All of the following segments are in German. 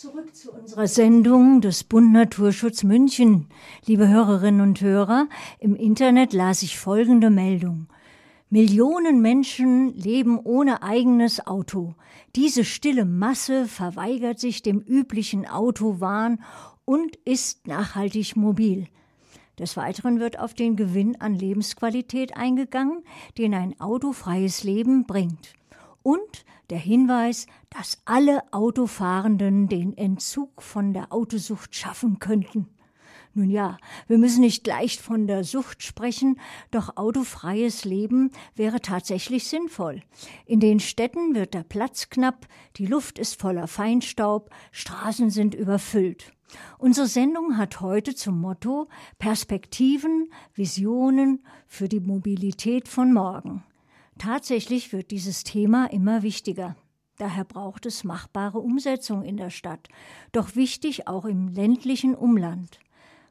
Zurück zu unserer Sendung des Bund Naturschutz München. Liebe Hörerinnen und Hörer, im Internet las ich folgende Meldung. Millionen Menschen leben ohne eigenes Auto. Diese stille Masse verweigert sich dem üblichen Autowahn und ist nachhaltig mobil. Des Weiteren wird auf den Gewinn an Lebensqualität eingegangen, den ein autofreies Leben bringt. Und der Hinweis, dass alle Autofahrenden den Entzug von der Autosucht schaffen könnten. Nun ja, wir müssen nicht gleich von der Sucht sprechen, doch autofreies Leben wäre tatsächlich sinnvoll. In den Städten wird der Platz knapp, die Luft ist voller Feinstaub, Straßen sind überfüllt. Unsere Sendung hat heute zum Motto Perspektiven, Visionen für die Mobilität von morgen. Tatsächlich wird dieses Thema immer wichtiger. Daher braucht es machbare Umsetzung in der Stadt, doch wichtig auch im ländlichen Umland.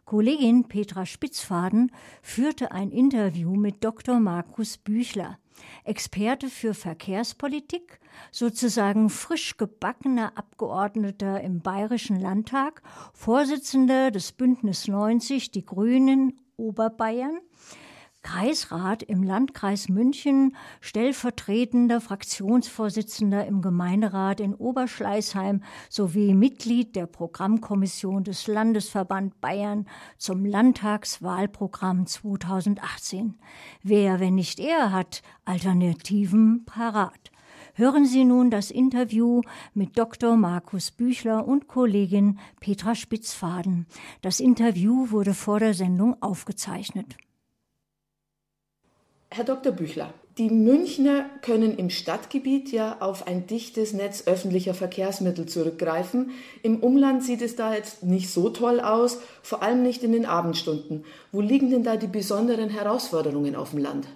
Kollegin Petra Spitzfaden führte ein Interview mit Dr. Markus Büchler, Experte für Verkehrspolitik, sozusagen frisch gebackener Abgeordneter im Bayerischen Landtag, Vorsitzender des Bündnis 90 Die Grünen Oberbayern Kreisrat im Landkreis München, stellvertretender Fraktionsvorsitzender im Gemeinderat in Oberschleißheim sowie Mitglied der Programmkommission des Landesverband Bayern zum Landtagswahlprogramm 2018. Wer, wenn nicht er, hat Alternativen parat. Hören Sie nun das Interview mit Dr. Markus Büchler und Kollegin Petra Spitzfaden. Das Interview wurde vor der Sendung aufgezeichnet. Herr Dr. Büchler, die Münchner können im Stadtgebiet ja auf ein dichtes Netz öffentlicher Verkehrsmittel zurückgreifen. Im Umland sieht es da jetzt nicht so toll aus, vor allem nicht in den Abendstunden. Wo liegen denn da die besonderen Herausforderungen auf dem Land?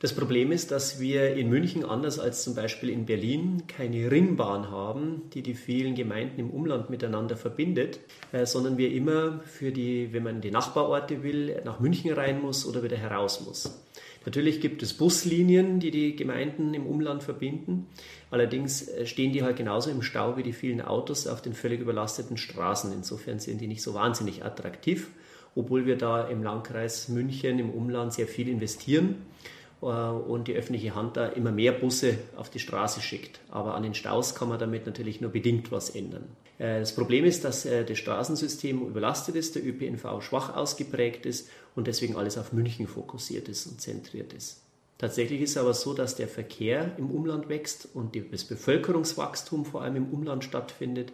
Das Problem ist, dass wir in München anders als zum Beispiel in Berlin keine Ringbahn haben, die die vielen Gemeinden im Umland miteinander verbindet, äh, sondern wir immer für die, wenn man in die Nachbarorte will, nach München rein muss oder wieder heraus muss. Natürlich gibt es Buslinien, die die Gemeinden im Umland verbinden. Allerdings äh, stehen die halt genauso im Stau wie die vielen Autos auf den völlig überlasteten Straßen. Insofern sind die nicht so wahnsinnig attraktiv, obwohl wir da im Landkreis München im Umland sehr viel investieren äh, und die öffentliche Hand da immer mehr Busse auf die Straße schickt. Aber an den Staus kann man damit natürlich nur bedingt was ändern. Äh, das Problem ist, dass das Straßensystem überlastet ist, der ÖPNV schwach ausgeprägt ist und deswegen alles auf München fokussiert ist und zentriert ist. Tatsächlich ist es aber so, dass der Verkehr im Umland wächst und das Bevölkerungswachstum vor allem im Umland stattfindet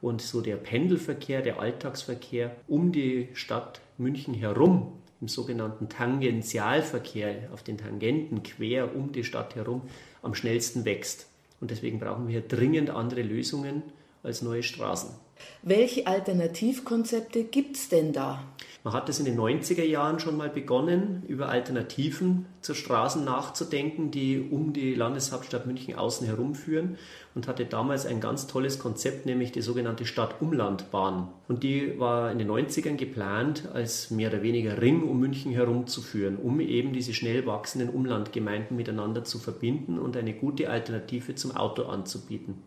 und so der Pendelverkehr, der Alltagsverkehr um die Stadt München herum im sogenannten Tangentialverkehr auf den Tangenten quer um die Stadt herum am schnellsten wächst. Und deswegen brauchen wir dringend andere Lösungen als neue Straßen. Welche Alternativkonzepte gibt es denn da? Man hat es in den 90er Jahren schon mal begonnen, über Alternativen zu Straßen nachzudenken, die um die Landeshauptstadt München außen herumführen und hatte damals ein ganz tolles Konzept, nämlich die sogenannte Stadt-Umland-Bahn. Und die war in den 90ern geplant, als mehr oder weniger Ring um München herumzuführen, um eben diese schnell wachsenden Umlandgemeinden miteinander zu verbinden und eine gute Alternative zum Auto anzubieten.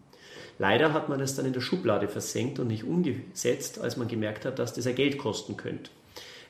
Leider hat man es dann in der Schublade versenkt und nicht umgesetzt, als man gemerkt hat, dass das ja Geld kosten könnte.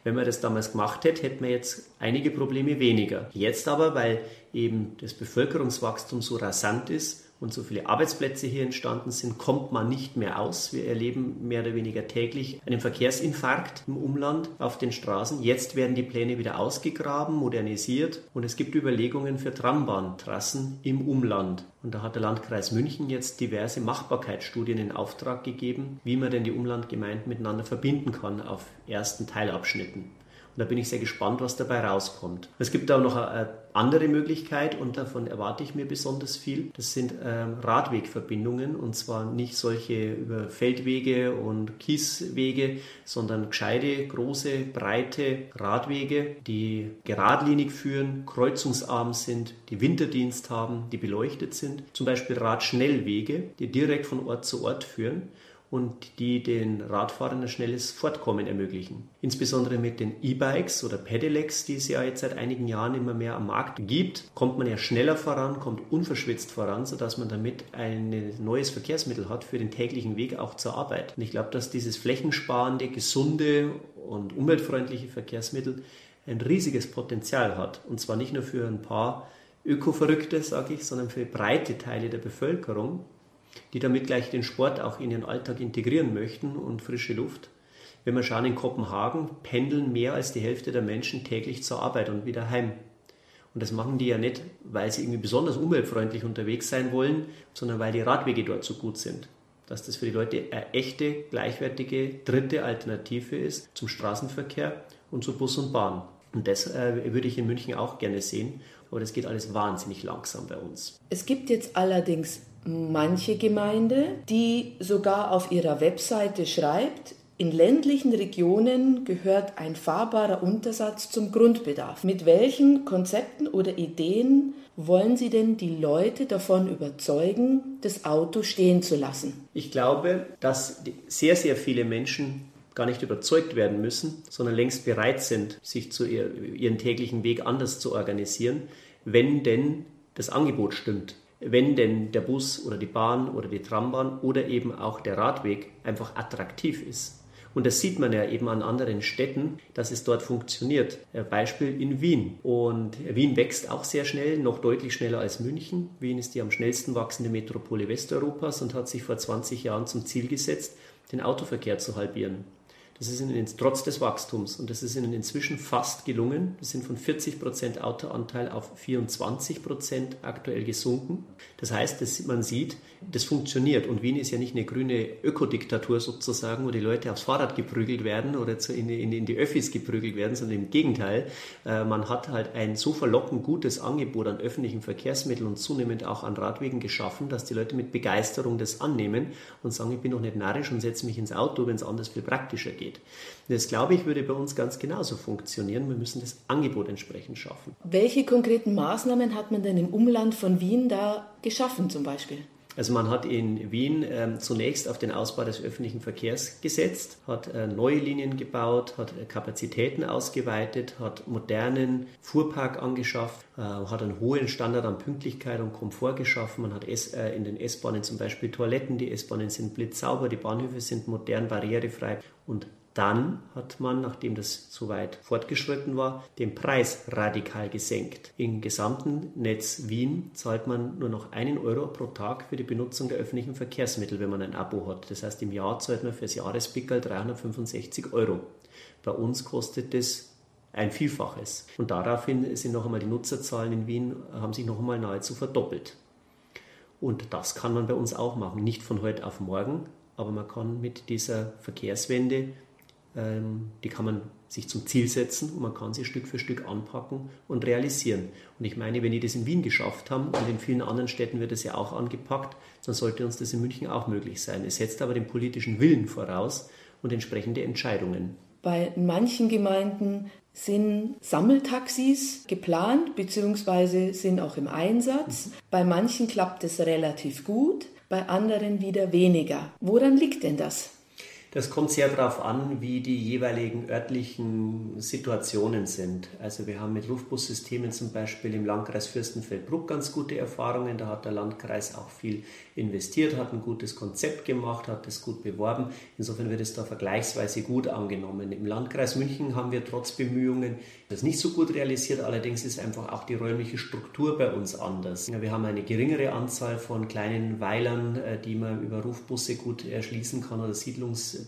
Wenn man das damals gemacht hätte, hätten wir jetzt einige Probleme weniger. Jetzt aber, weil eben das Bevölkerungswachstum so rasant ist, und so viele Arbeitsplätze hier entstanden sind, kommt man nicht mehr aus. Wir erleben mehr oder weniger täglich einen Verkehrsinfarkt im Umland auf den Straßen. Jetzt werden die Pläne wieder ausgegraben, modernisiert und es gibt Überlegungen für Trambahntrassen im Umland. Und da hat der Landkreis München jetzt diverse Machbarkeitsstudien in Auftrag gegeben, wie man denn die Umlandgemeinden miteinander verbinden kann auf ersten Teilabschnitten. Und da bin ich sehr gespannt, was dabei rauskommt. Es gibt auch noch eine andere Möglichkeit und davon erwarte ich mir besonders viel. Das sind ähm, Radwegverbindungen und zwar nicht solche über Feldwege und Kieswege, sondern gescheite, große, breite Radwege, die geradlinig führen, kreuzungsarm sind, die Winterdienst haben, die beleuchtet sind. Zum Beispiel Radschnellwege, die direkt von Ort zu Ort führen und die den Radfahrern ein schnelles Fortkommen ermöglichen. Insbesondere mit den E-Bikes oder Pedelecs, die es ja jetzt seit einigen Jahren immer mehr am Markt gibt, kommt man ja schneller voran, kommt unverschwitzt voran, sodass man damit ein neues Verkehrsmittel hat für den täglichen Weg auch zur Arbeit. Und ich glaube, dass dieses flächensparende, gesunde und umweltfreundliche Verkehrsmittel ein riesiges Potenzial hat. Und zwar nicht nur für ein paar Öko-Verrückte, sage ich, sondern für breite Teile der Bevölkerung die damit gleich den Sport auch in ihren Alltag integrieren möchten und frische Luft. Wenn wir schauen, in Kopenhagen pendeln mehr als die Hälfte der Menschen täglich zur Arbeit und wieder heim. Und das machen die ja nicht, weil sie irgendwie besonders umweltfreundlich unterwegs sein wollen, sondern weil die Radwege dort so gut sind. Dass das für die Leute eine echte, gleichwertige dritte Alternative ist zum Straßenverkehr und zu Bus und Bahn. Und das äh, würde ich in München auch gerne sehen. Aber das geht alles wahnsinnig langsam bei uns. Es gibt jetzt allerdings manche Gemeinde, die sogar auf ihrer Webseite schreibt, in ländlichen Regionen gehört ein fahrbarer Untersatz zum Grundbedarf. Mit welchen Konzepten oder Ideen wollen Sie denn die Leute davon überzeugen, das Auto stehen zu lassen? Ich glaube, dass sehr, sehr viele Menschen gar nicht überzeugt werden müssen, sondern längst bereit sind, sich zu ihr, ihren täglichen Weg anders zu organisieren, wenn denn das Angebot stimmt wenn denn der Bus oder die Bahn oder die Trambahn oder eben auch der Radweg einfach attraktiv ist. Und das sieht man ja eben an anderen Städten, dass es dort funktioniert. Beispiel in Wien. Und Wien wächst auch sehr schnell, noch deutlich schneller als München. Wien ist die am schnellsten wachsende Metropole Westeuropas und hat sich vor 20 Jahren zum Ziel gesetzt, den Autoverkehr zu halbieren. Das ist ihnen trotz des Wachstums und das ist ihnen inzwischen fast gelungen. Wir sind von 40 Prozent Autoanteil auf 24 Prozent aktuell gesunken. Das heißt, dass man sieht, das funktioniert. Und Wien ist ja nicht eine grüne Ökodiktatur sozusagen, wo die Leute aufs Fahrrad geprügelt werden oder in, in, in die Öffis geprügelt werden, sondern im Gegenteil. Äh, man hat halt ein so verlockend gutes Angebot an öffentlichen Verkehrsmitteln und zunehmend auch an Radwegen geschaffen, dass die Leute mit Begeisterung das annehmen und sagen, ich bin doch nicht narrisch und setze mich ins Auto, wenn es anders viel praktischer geht. Das, glaube ich, würde bei uns ganz genauso funktionieren. Wir müssen das Angebot entsprechend schaffen. Welche konkreten Maßnahmen hat man denn im Umland von Wien da geschaffen zum Beispiel? Also man hat in Wien ähm, zunächst auf den Ausbau des öffentlichen Verkehrs gesetzt, hat äh, neue Linien gebaut, hat äh, Kapazitäten ausgeweitet, hat modernen Fuhrpark angeschafft, äh, hat einen hohen Standard an Pünktlichkeit und Komfort geschaffen. Man hat S, äh, in den S-Bahnen zum Beispiel Toiletten, die S-Bahnen sind blitzsauber, die Bahnhöfe sind modern, barrierefrei und dann hat man, nachdem das so weit fortgeschritten war, den Preis radikal gesenkt. Im gesamten Netz Wien zahlt man nur noch einen Euro pro Tag für die Benutzung der öffentlichen Verkehrsmittel, wenn man ein Abo hat. Das heißt, im Jahr zahlt man fürs Jahrespickel 365 Euro. Bei uns kostet das ein Vielfaches. Und daraufhin sind noch einmal die Nutzerzahlen in Wien, haben sich noch einmal nahezu verdoppelt. Und das kann man bei uns auch machen. Nicht von heute auf morgen, aber man kann mit dieser Verkehrswende die kann man sich zum Ziel setzen und man kann sie Stück für Stück anpacken und realisieren. Und ich meine, wenn die das in Wien geschafft haben und in vielen anderen Städten wird das ja auch angepackt, dann sollte uns das in München auch möglich sein. Es setzt aber den politischen Willen voraus und entsprechende Entscheidungen. Bei manchen Gemeinden sind Sammeltaxis geplant bzw. sind auch im Einsatz. Mhm. Bei manchen klappt es relativ gut, bei anderen wieder weniger. Woran liegt denn das? Das kommt sehr darauf an, wie die jeweiligen örtlichen Situationen sind. Also wir haben mit Rufbussystemen zum Beispiel im Landkreis Fürstenfeldbruck ganz gute Erfahrungen. Da hat der Landkreis auch viel investiert, hat ein gutes Konzept gemacht, hat es gut beworben. Insofern wird es da vergleichsweise gut angenommen. Im Landkreis München haben wir trotz Bemühungen das nicht so gut realisiert. Allerdings ist einfach auch die räumliche Struktur bei uns anders. Wir haben eine geringere Anzahl von kleinen Weilern, äh, die man über Rufbusse gut erschließen kann oder Siedlungsteilen.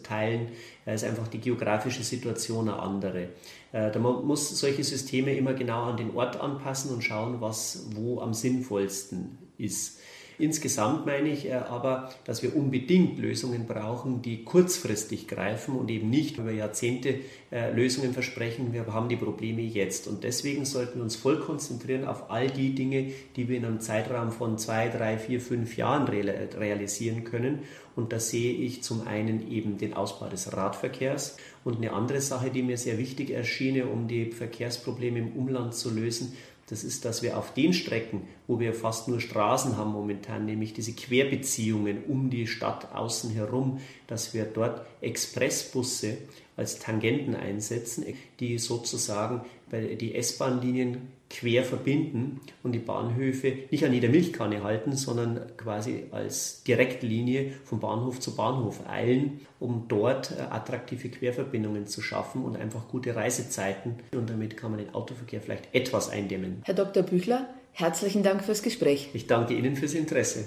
Da ist einfach die geografische Situation eine andere. Äh, da muss solche Systeme immer genau an den Ort anpassen und schauen, was wo am sinnvollsten ist. Insgesamt meine ich äh, aber, dass wir unbedingt Lösungen brauchen, die kurzfristig greifen und eben nicht über Jahrzehnte äh, Lösungen versprechen. Wir haben die Probleme jetzt und deswegen sollten wir uns voll konzentrieren auf all die Dinge, die wir in einem Zeitraum von zwei, drei, vier, fünf Jahren realisieren können. Und da sehe ich zum einen eben den Ausbau des Radverkehrs und eine andere Sache, die mir sehr wichtig erschien, um die Verkehrsprobleme im Umland zu lösen, das ist, dass wir auf den Strecken, wo wir fast nur Straßen haben momentan, nämlich diese Querbeziehungen um die Stadt außen herum, dass wir dort Expressbusse als Tangenten einsetzen, die sozusagen die S-Bahn-Linien quer verbinden und die Bahnhöfe nicht an jeder Milchkanne halten, sondern quasi als Direktlinie von Bahnhof zu Bahnhof eilen, um dort äh, attraktive Querverbindungen zu schaffen und einfach gute Reisezeiten. Und damit kann man den Autoverkehr vielleicht etwas eindämmen. Herr Dr. Büchler, herzlichen Dank fürs Gespräch. Ich danke Ihnen fürs Interesse.